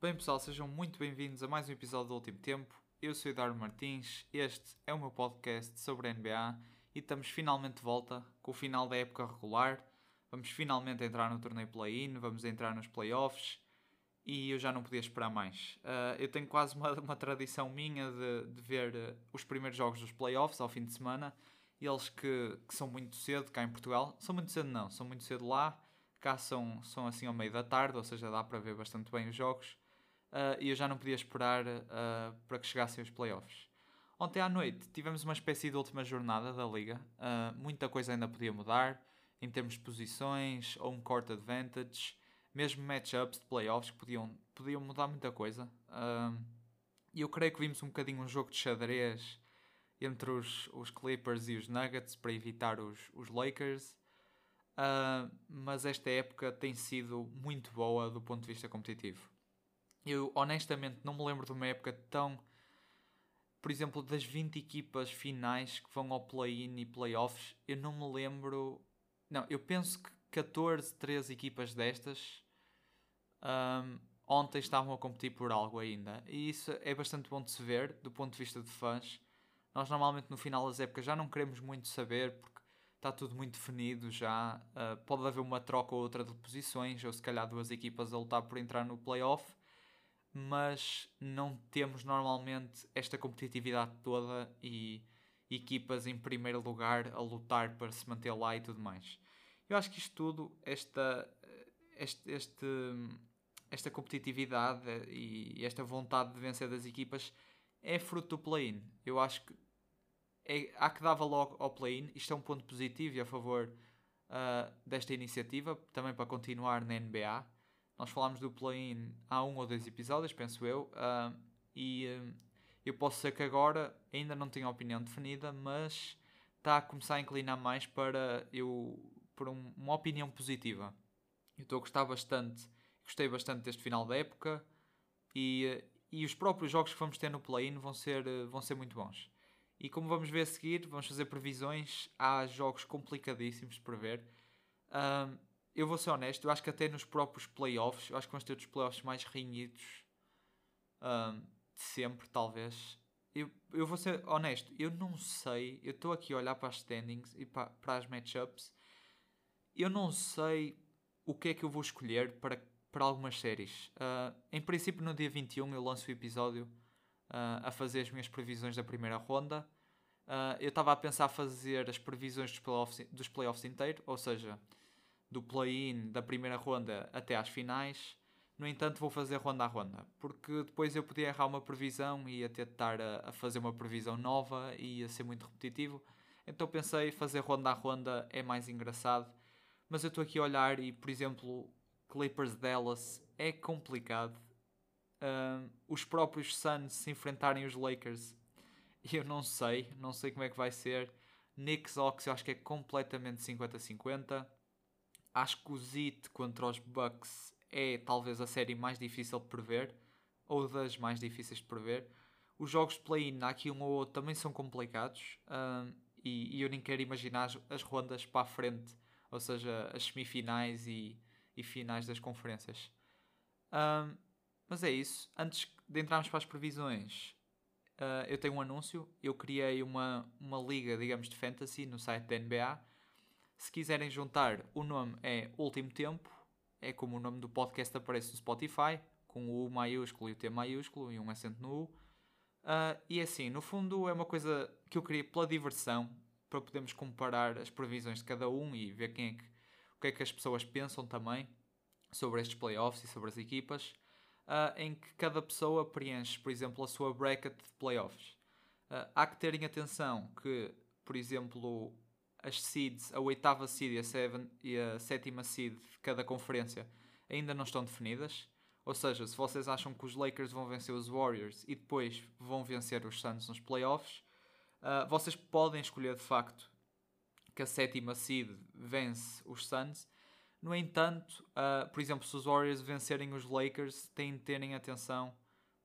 Bem pessoal, sejam muito bem-vindos a mais um episódio do Último Tempo. Eu sou Eduardo Martins, este é o meu podcast sobre a NBA e estamos finalmente de volta com o final da época regular. Vamos finalmente entrar no torneio play-in, vamos entrar nos playoffs e eu já não podia esperar mais. Uh, eu tenho quase uma, uma tradição minha de, de ver uh, os primeiros jogos dos playoffs ao fim de semana. Eles que, que são muito cedo cá em Portugal, são muito cedo não, são muito cedo lá. Cá são, são assim ao meio da tarde, ou seja, dá para ver bastante bem os jogos. Uh, e eu já não podia esperar para que chegassem os playoffs. Ontem à noite tivemos uma espécie de última jornada da liga. muita coisa ainda podia mudar em termos de posições, home court advantage, mesmo matchups de playoffs que podiam, podiam mudar muita coisa. E eu creio que vimos um bocadinho um jogo de xadrez entre os, os Clippers e os Nuggets para evitar os, os Lakers. Uh, mas esta época tem sido muito boa do ponto de vista competitivo. Eu honestamente não me lembro de uma época tão. Por exemplo, das 20 equipas finais que vão ao play-in e playoffs, eu não me lembro. Não, eu penso que 14, 13 equipas destas um, ontem estavam a competir por algo ainda. E isso é bastante bom de se ver do ponto de vista de fãs. Nós normalmente no final das épocas já não queremos muito saber porque está tudo muito definido já. Uh, pode haver uma troca ou outra de posições, ou se calhar duas equipas a lutar por entrar no playoff, mas não temos normalmente esta competitividade toda e equipas em primeiro lugar a lutar para se manter lá e tudo mais. Eu acho que isto tudo, esta, este, este esta competitividade e esta vontade de vencer das equipas é fruto do play-in. Eu acho que é, há que dava logo ao play-in. Isto é um ponto positivo e a favor uh, desta iniciativa, também para continuar na NBA. Nós falámos do play-in há um ou dois episódios, penso eu, uh, e uh, eu posso ser que agora ainda não tenho opinião definida, mas está a começar a inclinar mais para eu por um, uma opinião positiva. Eu estou a gostar bastante Gostei bastante deste final da época e, e os próprios jogos que vamos ter no play-in vão ser, vão ser muito bons. E como vamos ver a seguir, vamos fazer previsões. Há jogos complicadíssimos de prever. Um, eu vou ser honesto, eu acho que até nos próprios playoffs, eu acho que vamos ter os playoffs mais renhidos um, de sempre, talvez. Eu, eu vou ser honesto, eu não sei. Eu estou aqui a olhar para as standings e para, para as matchups. Eu não sei o que é que eu vou escolher para para algumas séries. Uh, em princípio, no dia 21 eu lanço o episódio uh, a fazer as minhas previsões da primeira ronda. Uh, eu estava a pensar fazer as previsões dos playoffs, dos playoffs inteiro, ou seja, do play-in da primeira ronda até às finais. No entanto, vou fazer ronda a ronda, porque depois eu podia errar uma previsão e de estar a, a fazer uma previsão nova e ia ser muito repetitivo. Então pensei, fazer ronda a ronda é mais engraçado. Mas eu estou aqui a olhar e, por exemplo, Clippers Dallas é complicado. Uh, os próprios Suns se enfrentarem os Lakers, eu não sei, não sei como é que vai ser. Knicks Hawks eu acho que é completamente 50-50. Acho que o Zit contra os Bucks é talvez a série mais difícil de prever, ou das mais difíceis de prever. Os jogos de play-in, aqui um ou outro, também são complicados e, e, eu nem quero imaginar as, as rondas para a frente, ou seja, as semifinais e e finais das conferências. Um, mas é isso. Antes de entrarmos para as previsões, uh, eu tenho um anúncio. Eu criei uma, uma liga, digamos, de fantasy no site da NBA. Se quiserem juntar, o nome é Último Tempo. É como o nome do podcast aparece no Spotify, com o U maiúsculo e o T maiúsculo e um acento no U. Uh, e assim, no fundo, é uma coisa que eu criei pela diversão, para podermos comparar as previsões de cada um e ver quem é que o que é que as pessoas pensam também sobre estes playoffs e sobre as equipas, uh, em que cada pessoa preenche, por exemplo, a sua bracket de playoffs. Uh, há que terem atenção que, por exemplo, as seeds, a oitava seed e a, seven, e a sétima seed de cada conferência ainda não estão definidas. Ou seja, se vocês acham que os Lakers vão vencer os Warriors e depois vão vencer os Suns nos playoffs, uh, vocês podem escolher de facto que a sétima seed vence os Suns. No entanto, uh, por exemplo, se os Warriors vencerem os Lakers, têm de terem atenção,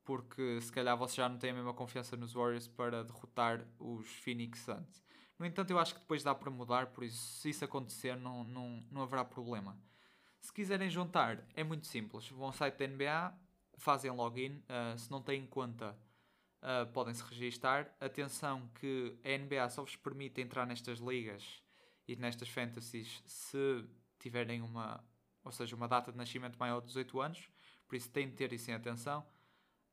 porque se calhar vocês já não têm a mesma confiança nos Warriors para derrotar os Phoenix Suns. No entanto, eu acho que depois dá para mudar, por isso, se isso acontecer, não, não, não haverá problema. Se quiserem juntar, é muito simples. Vão ao site da NBA, fazem login. Uh, se não têm conta, uh, podem se registar. Atenção que a NBA só vos permite entrar nestas ligas e nestas fantasies se tiverem uma, ou seja, uma data de nascimento maior de 18 anos. Por isso têm de ter isso em atenção.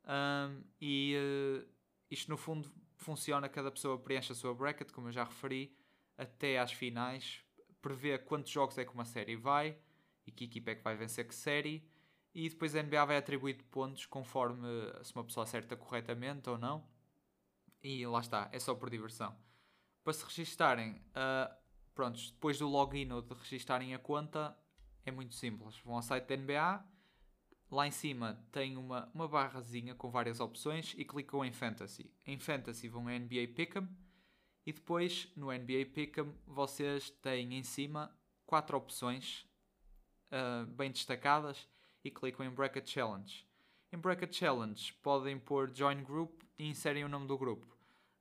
Um, e uh, isto no fundo funciona, cada pessoa preenche a sua bracket, como eu já referi, até às finais, prevê quantos jogos é que uma série vai e que equipa é que vai vencer que série, e depois a NBA vai atribuir pontos conforme se uma pessoa acerta corretamente ou não. E lá está, é só por diversão. Para se registarem, uh, prontos, depois do login ou de registarem a conta, é muito simples. Vão ao site da NBA, lá em cima tem uma, uma barrazinha com várias opções e clicam em Fantasy. Em Fantasy vão a NBA Pick'em e depois no NBA Pick'em vocês têm em cima quatro opções uh, bem destacadas e clicam em Bracket Challenge. Em Bracket Challenge podem pôr Join Group e inserem o nome do grupo.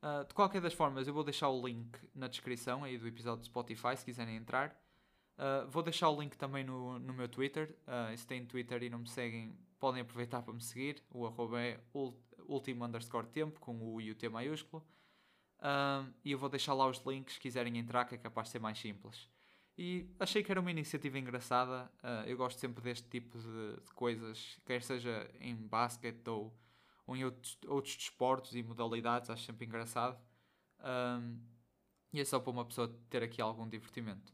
Uh, de qualquer das formas, eu vou deixar o link na descrição aí do episódio de Spotify se quiserem entrar. Uh, vou deixar o link também no, no meu Twitter. Uh, se têm Twitter e não me seguem, podem aproveitar para me seguir. O arroba é último underscore tempo com o I o T maiúsculo. E eu vou deixar lá os links se quiserem entrar, que é capaz de ser mais simples. E achei que era uma iniciativa engraçada. Eu gosto sempre deste tipo de, de, coisas, quer seja em basquete ou, ou em outros, outros desportos e modalidades, acho sempre engraçado. Um, e é só para uma pessoa ter aqui algum divertimento.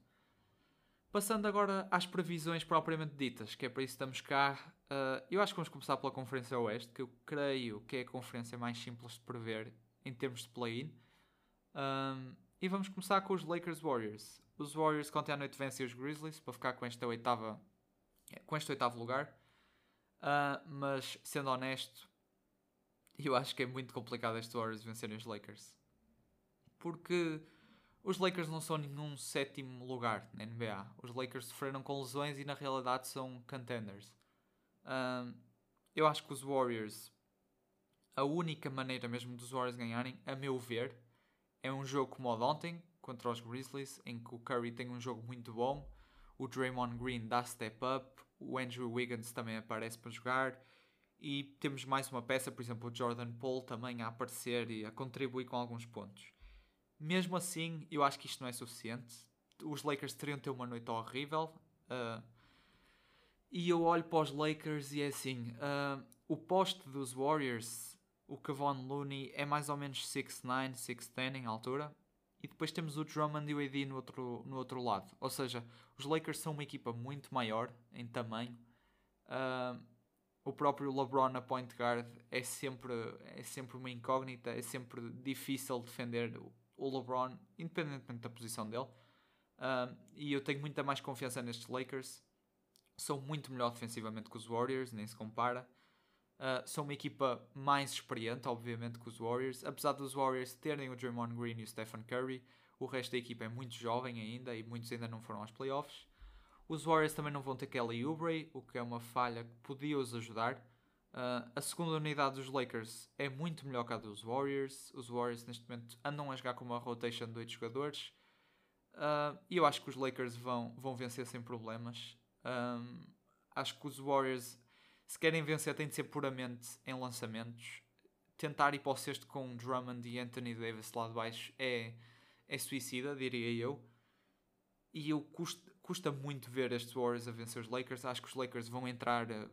Passando agora às previsões propriamente ditas, que é para isso que estamos cá. Uh, eu acho que vamos começar pela Conferência Oeste, que eu creio que é a conferência mais simples de prever em termos de play-in. Um, e vamos começar com os Lakers Warriors. Os Warriors ontem à noite vencem os Grizzlies para ficar com esta oitava, com este oitavo lugar. Uh, mas sendo honesto, eu acho que é muito complicado estes Warriors vencerem os Lakers. Porque os Lakers não são nenhum sétimo lugar na NBA. Os Lakers sofreram com lesões e na realidade são contenders. Uh, eu acho que os Warriors, a única maneira mesmo dos Warriors ganharem, a meu ver, é um jogo como o de ontem, contra os Grizzlies, em que o Curry tem um jogo muito bom, o Draymond Green dá step up, o Andrew Wiggins também aparece para jogar, e temos mais uma peça, por exemplo, o Jordan Poole também a aparecer e a contribuir com alguns pontos. Mesmo assim, eu acho que isto não é suficiente. Os Lakers teriam ter uma noite horrível. Uh, e eu olho para os Lakers e é assim: uh, o poste dos Warriors, o Kevon Looney, é mais ou menos 6'9, 6'10 em altura e depois temos o Drummond e o AD no outro, no outro lado. Ou seja, os Lakers são uma equipa muito maior em tamanho. Uh, o próprio LeBron na point guard é sempre, é sempre uma incógnita, é sempre difícil defender o LeBron, independentemente da posição dele. Uh, e eu tenho muita mais confiança nestes Lakers. São muito melhor defensivamente que os Warriors, nem se compara. Uh, são uma equipa mais experiente, obviamente, que os Warriors. Apesar dos Warriors terem o Draymond Green e o Stephen Curry, o resto da equipa é muito jovem ainda e muitos ainda não foram aos playoffs. Os Warriors também não vão ter Kelly Oubre, o que é uma falha que podia os ajudar. Uh, a segunda unidade dos Lakers é muito melhor que a dos Warriors. Os Warriors neste momento andam a jogar com uma rotation de 8 jogadores. Uh, e eu acho que os Lakers vão, vão vencer sem problemas. Um, acho que os Warriors se querem vencer, tem de ser puramente em lançamentos. Tentar ir para o sexto com Drummond e Anthony Davis lá de baixo é, é suicida, diria eu. E eu custa, custa muito ver estes Warriors a vencer os Lakers. Acho que os Lakers vão entrar eh,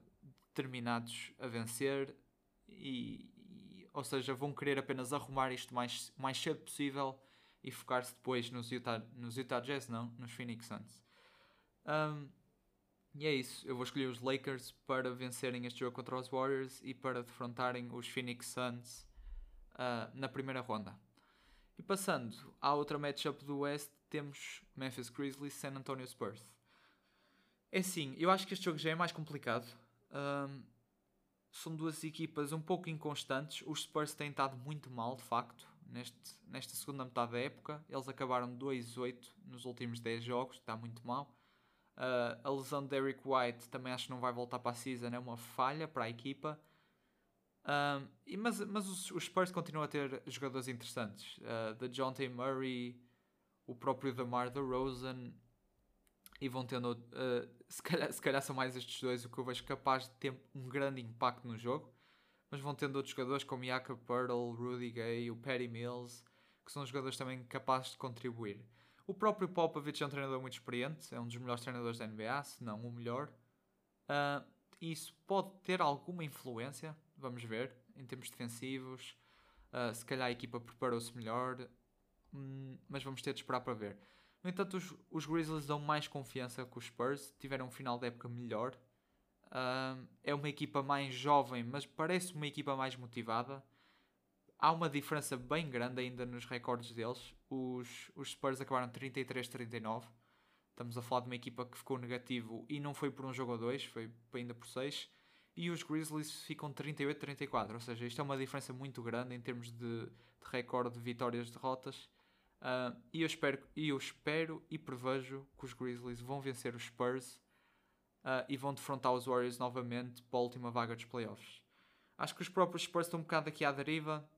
determinados a vencer e, e, ou seja, vão querer apenas arrumar isto mais, mais cedo possível e focar-se depois nos Utah, nos Utah Jazz, não, nos Phoenix Suns. Um, e é isso, eu vou escolher os Lakers para vencerem este jogo contra os Warriors e para defrontarem os Phoenix Suns uh, na primeira ronda. E passando à outra matchup do West, temos Memphis Grizzlies San Antonio Spurs. É sim, eu acho que este jogo já é mais complicado. Um, são duas equipas um pouco inconstantes. Os Spurs têm estado muito mal, de facto, neste, nesta segunda metade da época. Eles acabaram 2-8 nos últimos 10 jogos, está muito mal. Uh, a lesão de Derek White também acho que não vai voltar para a season, é uma falha para a equipa. E, mas mas os, os, Spurs continuam a ter jogadores interessantes. Uh, de John T. Murray, o próprio DeMar DeRozan e vão tendo, uh, se, calhar, se calhar são mais estes dois o que eu vejo capaz de ter um grande impacto no jogo, mas vão tendo outros jogadores como Jakob Pearl, Rudy Gay, o Perry Mills, que são jogadores também capazes de contribuir. O próprio Popovich é um treinador muito experiente, é um dos melhores treinadores da NBA, se não o melhor. Uh, isso pode ter alguma influência, vamos ver, em termos defensivos. Uh, se calhar a equipa preparou-se melhor, hum, mas vamos ter de esperar para ver. No entanto, os, os, Grizzlies dão mais confiança que os Spurs, tiveram um final de época melhor. Uh, é uma equipa mais jovem, mas parece uma equipa mais motivada há uma diferença bem grande ainda nos recordes deles. Os, os Spurs acabaram 33-39. Estamos a falar de uma equipa que ficou negativo e não foi por um jogo ou dois, foi ainda por seis. E os Grizzlies ficam 38-34, ou seja, isto é uma diferença muito grande em termos de, de recorde de vitórias e derrotas. Uh, e eu espero, e eu espero e prevejo que os Grizzlies vão vencer os Spurs uh, e vão defrontar os Warriors novamente para a última vaga dos playoffs. Acho que os próprios Spurs estão um bocado aqui à deriva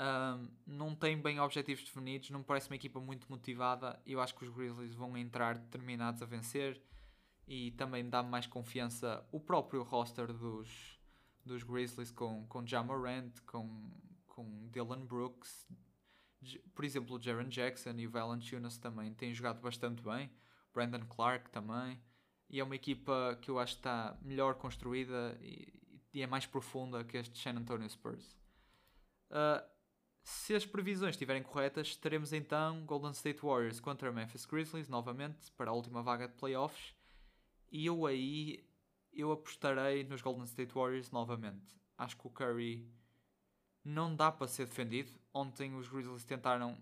um, não tem bem objetivos definidos, não parece uma equipa muito motivada. Eu acho que os Grizzlies vão entrar determinados a vencer e também dá mais confiança o próprio roster dos, dos Grizzlies com, com Jamorant, com, com Dylan Brooks, por exemplo, o Jaron Jackson e o Valanciunas também têm jogado bastante bem, Brandon Clark também, e é uma equipa que eu acho que está melhor construída e, e é mais profunda que este San Antonio Spurs. Uh, se as previsões estiverem corretas, teremos então Golden State Warriors contra Memphis Grizzlies novamente para a última vaga de playoffs. E eu aí eu apostarei nos Golden State Warriors novamente. Acho que o Curry não dá para ser defendido. Ontem os Grizzlies tentaram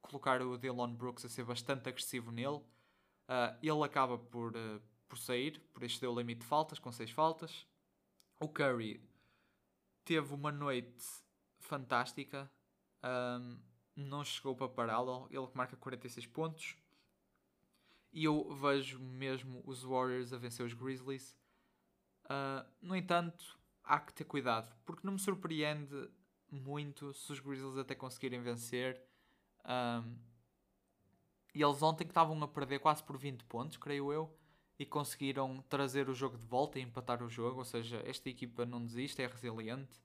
colocar o Dylan Brooks a ser bastante agressivo nele. Uh, ele acaba por, uh, por sair, por exceder o limite de faltas, com 6 faltas. O Curry teve uma noite fantástica um, não chegou para pará-lo. Ele marca 46 pontos. E eu vejo mesmo os Warriors a vencer os Grizzlies. Uh, no entanto, há que ter cuidado, porque não me surpreende muito se os Grizzlies até conseguirem vencer. Um, e eles ontem que estavam a perder quase por 20 pontos, creio eu, e conseguiram trazer o jogo de volta e empatar o jogo. Ou seja, esta equipa não desiste, é resiliente.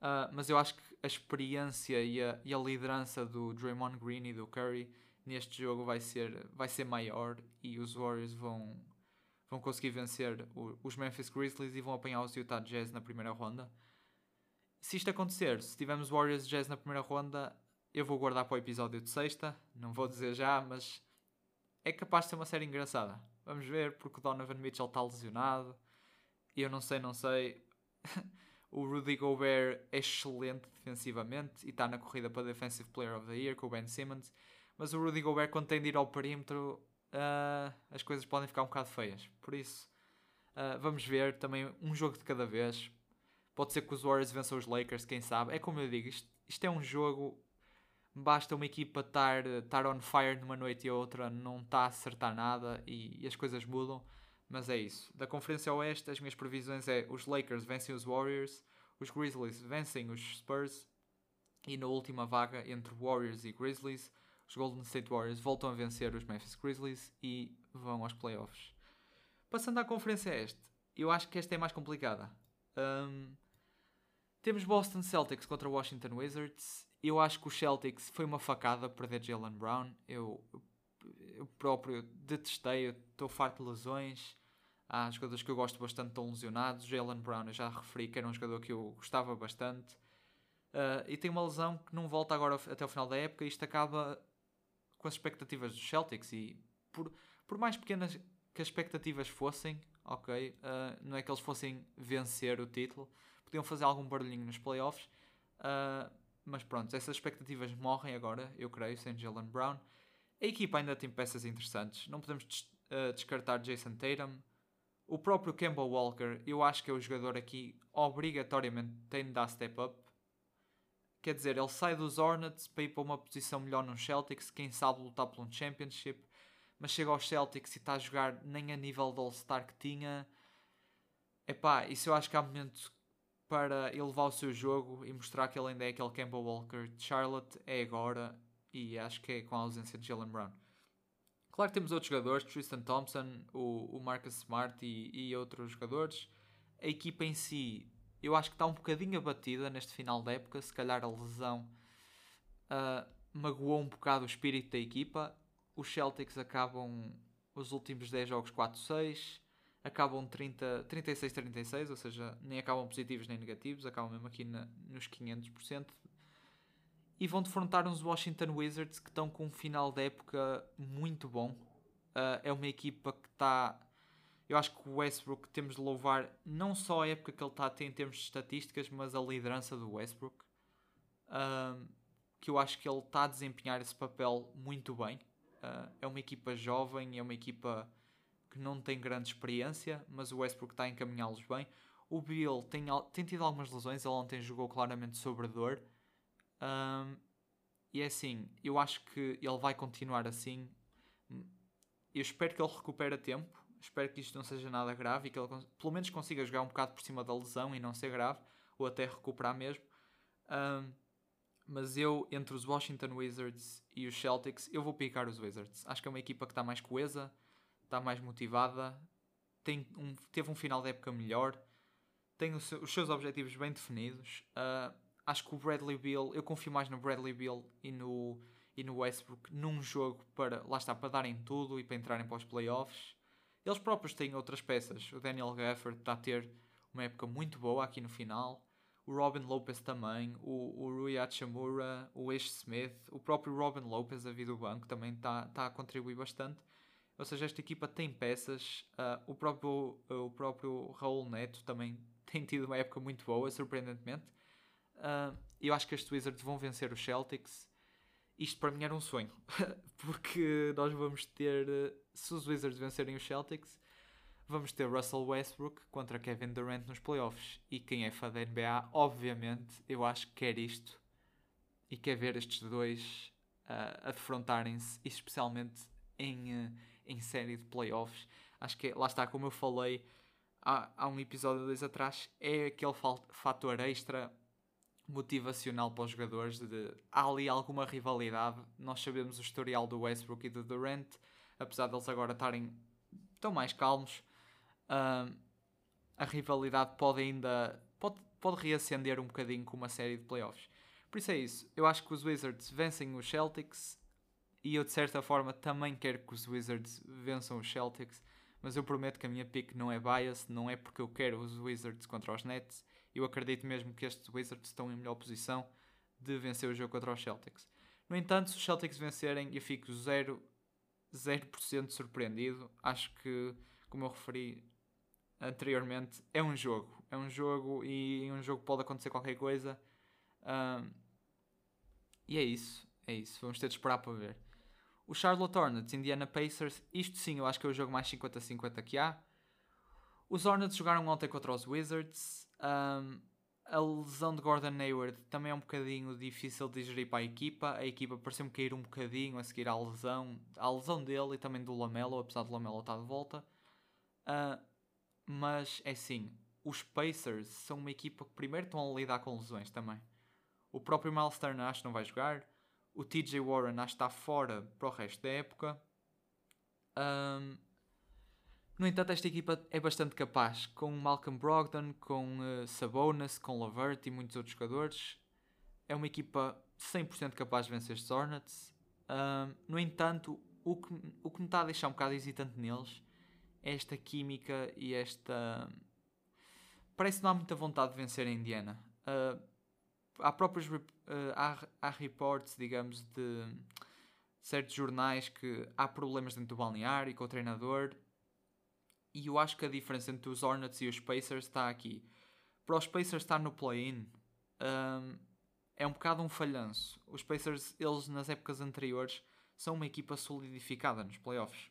Uh, mas eu acho que a experiência e a, e a, liderança do Draymond Green e do Curry neste jogo vai ser, vai ser maior e os Warriors vão, vão conseguir vencer os Memphis Grizzlies e vão apanhar os Utah Jazz na primeira ronda. Se isto acontecer, se tivermos Warriors Jazz na primeira ronda, eu vou guardar para o episódio de sexta, não vou dizer já, mas é capaz de ser uma série engraçada. Vamos ver, porque o Donovan Mitchell está lesionado. E eu não sei, não sei. O Rudy Gobert é excelente defensivamente e está na corrida para Defensive Player of the Year com o Ben Simmons. Mas o Rudy Gobert, quando tem de ir ao perímetro, uh, as coisas podem ficar um bocado feias. Por isso, uh, vamos ver também um jogo de cada vez. Pode ser que os Warriors vençam os Lakers, quem sabe. É como eu digo, isto, isto é um jogo. Basta uma equipa estar, estar on fire numa noite e a outra não está a acertar nada e, e as coisas mudam. Mas é isso. Da Conferência Oeste, as minhas previsões é os Lakers vencem os Warriors, os Grizzlies vencem os Spurs e na última vaga entre Warriors e Grizzlies, os Golden State Warriors voltam a vencer os Memphis Grizzlies e vão aos playoffs. Passando à Conferência Este, eu acho que esta é mais complicada. Um, temos Boston Celtics contra Washington Wizards. Eu acho que o Celtics foi uma facada perder Jalen Brown. Eu, eu próprio detestei, estou farto de lesões. Há jogadores que eu gosto bastante estão lesionados. Jalen Brown, eu já referi que era um jogador que eu gostava bastante. Uh, e tem uma lesão que não volta agora até o final da época. Isto acaba com as expectativas dos Celtics. E por, por mais pequenas que as expectativas fossem, ok, uh, não é que eles fossem vencer o título, podiam fazer algum barulhinho nos playoffs. Uh, mas pronto, essas expectativas morrem agora, eu creio, sem Jalen Brown. A equipa ainda tem peças interessantes. Não podemos des descartar Jason Tatum. O próprio Kemba Walker, eu acho que é o jogador aqui obrigatoriamente tem de dar step up. Quer dizer, ele sai dos Hornets para ir para uma posição melhor nos Celtics, quem sabe lutar por um Championship, mas chega aos Celtics e está a jogar nem a nível do All-Star que tinha. Epá, isso eu acho que há momento para elevar o seu jogo e mostrar que ele ainda é aquele Kemba Walker de Charlotte, é agora. e acho que é com a ausência de Jalen Brown. Claro que temos outros jogadores, Tristan Thompson, o, o Marcus Smart e, e outros jogadores. A equipa em si, eu acho que está um bocadinho abatida neste final da época. Se calhar a lesão uh, magoou um bocado o espírito da equipa. Os Celtics acabam os últimos 10 jogos 4-6, acabam 36-36, ou seja, nem acabam positivos nem negativos, acabam mesmo aqui na, nos 500%. E vão defrontar uns Washington Wizards que estão com um final de época muito bom. Uh, é uma equipa que está. Eu acho que o Westbrook temos de louvar não só a época que ele está a ter em termos de estatísticas, mas a liderança do Westbrook. Uh, que eu acho que ele está a desempenhar esse papel muito bem. Uh, é uma equipa jovem, é uma equipa não tem grande experiência, mas o Westbrook está a encaminhá-los bem. O Bill tem, tem tido algumas lesões, ele ontem jogou claramente sobre dor. Um, e é assim, eu acho que ele vai continuar assim. Eu espero que ele recupere a tempo. Espero que isto não seja nada grave e que ele pelo menos consiga jogar um bocado por cima da lesão e não ser grave, ou até recuperar mesmo. Um, mas eu, entre os Washington Wizards e os Celtics, eu vou picar os Wizards. Acho que é uma equipa que está mais coesa, está mais motivada, tem um, teve um final de época melhor, tem os seus objetivos bem definidos. Uh, acho que o Bradley Beal, eu confio mais no Bradley Beal e no, e no Westbrook num jogo para, lá está, para darem tudo e para entrarem para os playoffs. Eles próprios têm outras peças. O Daniel Gafford está a ter uma época muito boa aqui no final. O Robin Lopez também, o, o Rui Hachimura, o Ash Smith, o próprio Robin Lopez a vir do banco também está, está a contribuir bastante. Ou seja, esta equipa tem peças. Uh, o, próprio, uh, o próprio Raul Neto também tem tido uma época muito boa, surpreendentemente. Uh, eu acho que estes Wizards vão vencer os Celtics. Isto para mim era um sonho, porque nós vamos ter, se os Wizards vencerem os Celtics, vamos ter Russell Westbrook contra Kevin Durant nos playoffs. E quem é fã da NBA, obviamente, eu acho que quer isto e quer ver estes dois a defrontarem-se, especialmente em, em série de playoffs. Acho que lá está, como eu falei há, há um episódio dois atrás, é aquele fator extra motivacional para os jogadores. De, há ali alguma rivalidade. Nós sabemos o historial do Westbrook e do Durant, apesar deles agora estarem tão mais calmos. Uh, a rivalidade pode ainda pode, pode reacender um bocadinho com uma série de playoffs. Por isso é isso. Eu acho que os Wizards vencem os Celtics e eu de certa forma também quero que os Wizards vençam os Celtics, mas eu prometo que a minha pick não é bias, não é porque eu quero os Wizards contra os Nets, eu acredito mesmo que estes Wizards estão em melhor posição de vencer o jogo contra os Celtics. No entanto, se os Celtics vencerem, eu fico 0%, 0 surpreendido. Acho que, como eu referi anteriormente, é um jogo. É um jogo e em um jogo pode acontecer qualquer coisa. Um, e é isso. É isso. Vamos ter de esperar para ver. O Charlotte Hornets, Indiana Pacers, isto sim eu acho que é o jogo mais 50-50 que há. Os Hornets jogaram ontem contra os Wizards. Um, a lesão de Gordon Hayward também é um bocadinho difícil de digerir para a equipa. A equipa pareceu-me cair um bocadinho a seguir à lesão, à lesão dele e também do Lamelo, apesar do Lamelo estar de volta. Uh, mas é assim, os Pacers são uma equipa que primeiro estão a lidar com lesões também. O próprio Miles Turner acho que não vai jogar. O TJ Warren acho que está fora para o resto da época. Um, no entanto, esta equipa é bastante capaz, com Malcolm Brogdon, com uh, Sabonis, com Lavert e muitos outros jogadores. É uma equipa 100% capaz de vencer estes Hornets. Uh, no entanto, o que, o que me está a deixar um bocado hesitante neles é esta química e esta. Parece que não há muita vontade de vencer a Indiana. Uh, há próprios há, há reports, digamos, de certos jornais que há problemas dentro do balneário com o treinador e eu acho que a diferença entre os Hornets e os Pacers está aqui. Para os Pacers estar no play-in um, é um bocado um falhanço. Os Pacers, eles nas épocas anteriores, são uma equipa solidificada nos playoffs.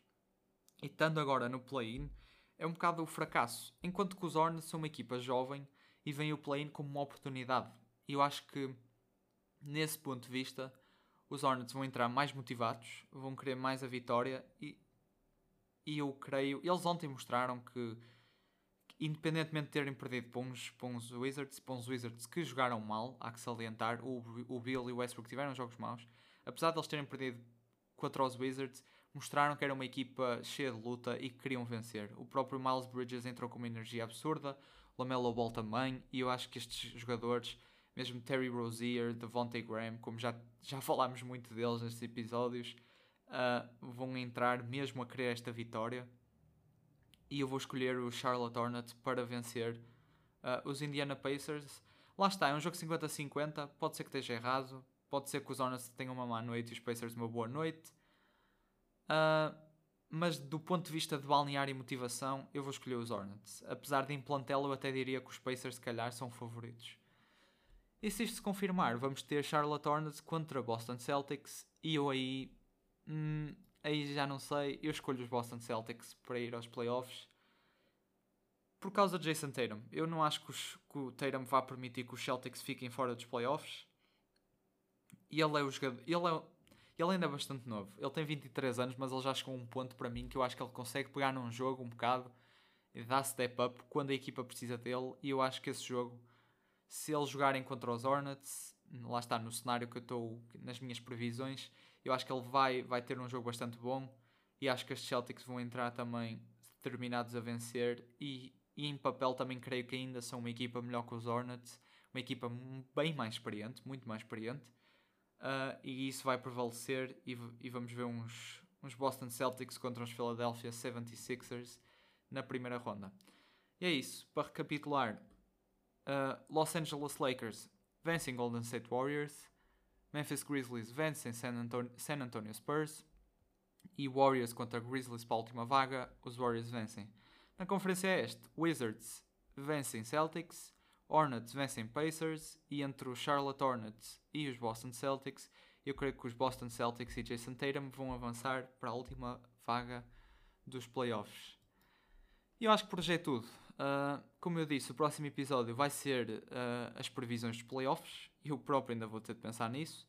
E estando agora no play-in, é um bocado o fracasso. Enquanto que os Hornets são uma equipa jovem e veem o play-in como uma oportunidade. E eu acho que, nesse ponto de vista, os Hornets vão entrar mais motivados, vão querer mais a vitória e e eu creio. Eles ontem mostraram que, independentemente de terem perdido para uns, para uns Wizards, para uns Wizards que jogaram mal, há que salientar, o, o Bill e o Westbrook tiveram jogos maus. apesar de eles terem perdido contra os Wizards, mostraram que era uma equipa cheia de luta e que queriam vencer. O próprio Miles Bridges entrou com uma energia absurda, Lamelo Ball também, e eu acho que estes jogadores, mesmo Terry Rozier, Devontae Graham, como já, já falámos muito deles nestes episódios, uh, vão entrar mesmo a querer esta vitória. E eu vou escolher o Charlotte Hornets para vencer uh, os Indiana Pacers. Lá está, é um jogo 50-50, pode ser que esteja errado, pode ser que os Hornets tenham uma má noite e os Pacers uma boa noite. Uh, mas do ponto de vista de balnear e motivação, eu vou escolher os Hornets. Apesar de em plantel, eu até diria que os Pacers, se calhar, são favoritos. E se isto se confirmar, vamos ter Charlotte Hornets contra Boston Celtics. E eu aí. Hum, aí já não sei. Eu escolho os Boston Celtics para ir aos playoffs. Por causa de Jason Tatum. Eu não acho que, os, que o Tatum vá permitir que os Celtics fiquem fora dos playoffs. E ele é o jogador. Ele é, ele ainda é bastante novo. Ele tem 23 anos, mas ele já chegou a um ponto para mim que eu acho que ele consegue pegar num jogo um bocado e dar step up quando a equipa precisa dele. E eu acho que esse jogo, se eles jogarem contra os Hornets, lá está no cenário que eu estou nas minhas previsões, eu acho que ele vai, vai ter um jogo bastante bom. E acho que os Celtics vão entrar também determinados a vencer. E, e em papel também creio que ainda são uma equipa melhor que os Hornets. Uma equipa bem mais experiente, muito mais experiente uh, e isso vai prevalecer e, e, vamos ver uns, uns Boston Celtics contra os Philadelphia 76ers na primeira ronda. E é isso, para recapitular, uh, Los Angeles Lakers vencem Golden State Warriors, Memphis Grizzlies vencem San Antonio, San Antonio Spurs e Warriors contra Grizzlies para a última vaga, os Warriors vencem. Na conferência este, Wizards vencem Celtics, Hornets vencem Pacers e entre os Charlotte Hornets e os Boston Celtics, eu creio que os Boston Celtics e Jason Tatum vão avançar para a última vaga dos playoffs. E eu acho que por hoje é tudo. Uh, como eu disse, o próximo episódio vai ser uh, as previsões dos playoffs. Eu próprio ainda vou ter de pensar nisso.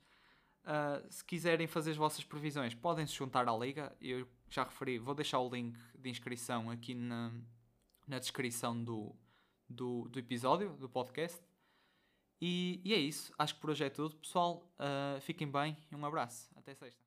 Uh, se quiserem fazer as vossas previsões, podem se juntar à liga. Eu já referi, vou deixar o link de inscrição aqui na, na descrição do, do, do episódio, do podcast. E, e, é isso. Acho que por hoje é tudo. Pessoal, fiquem bem e um abraço. Até sexta.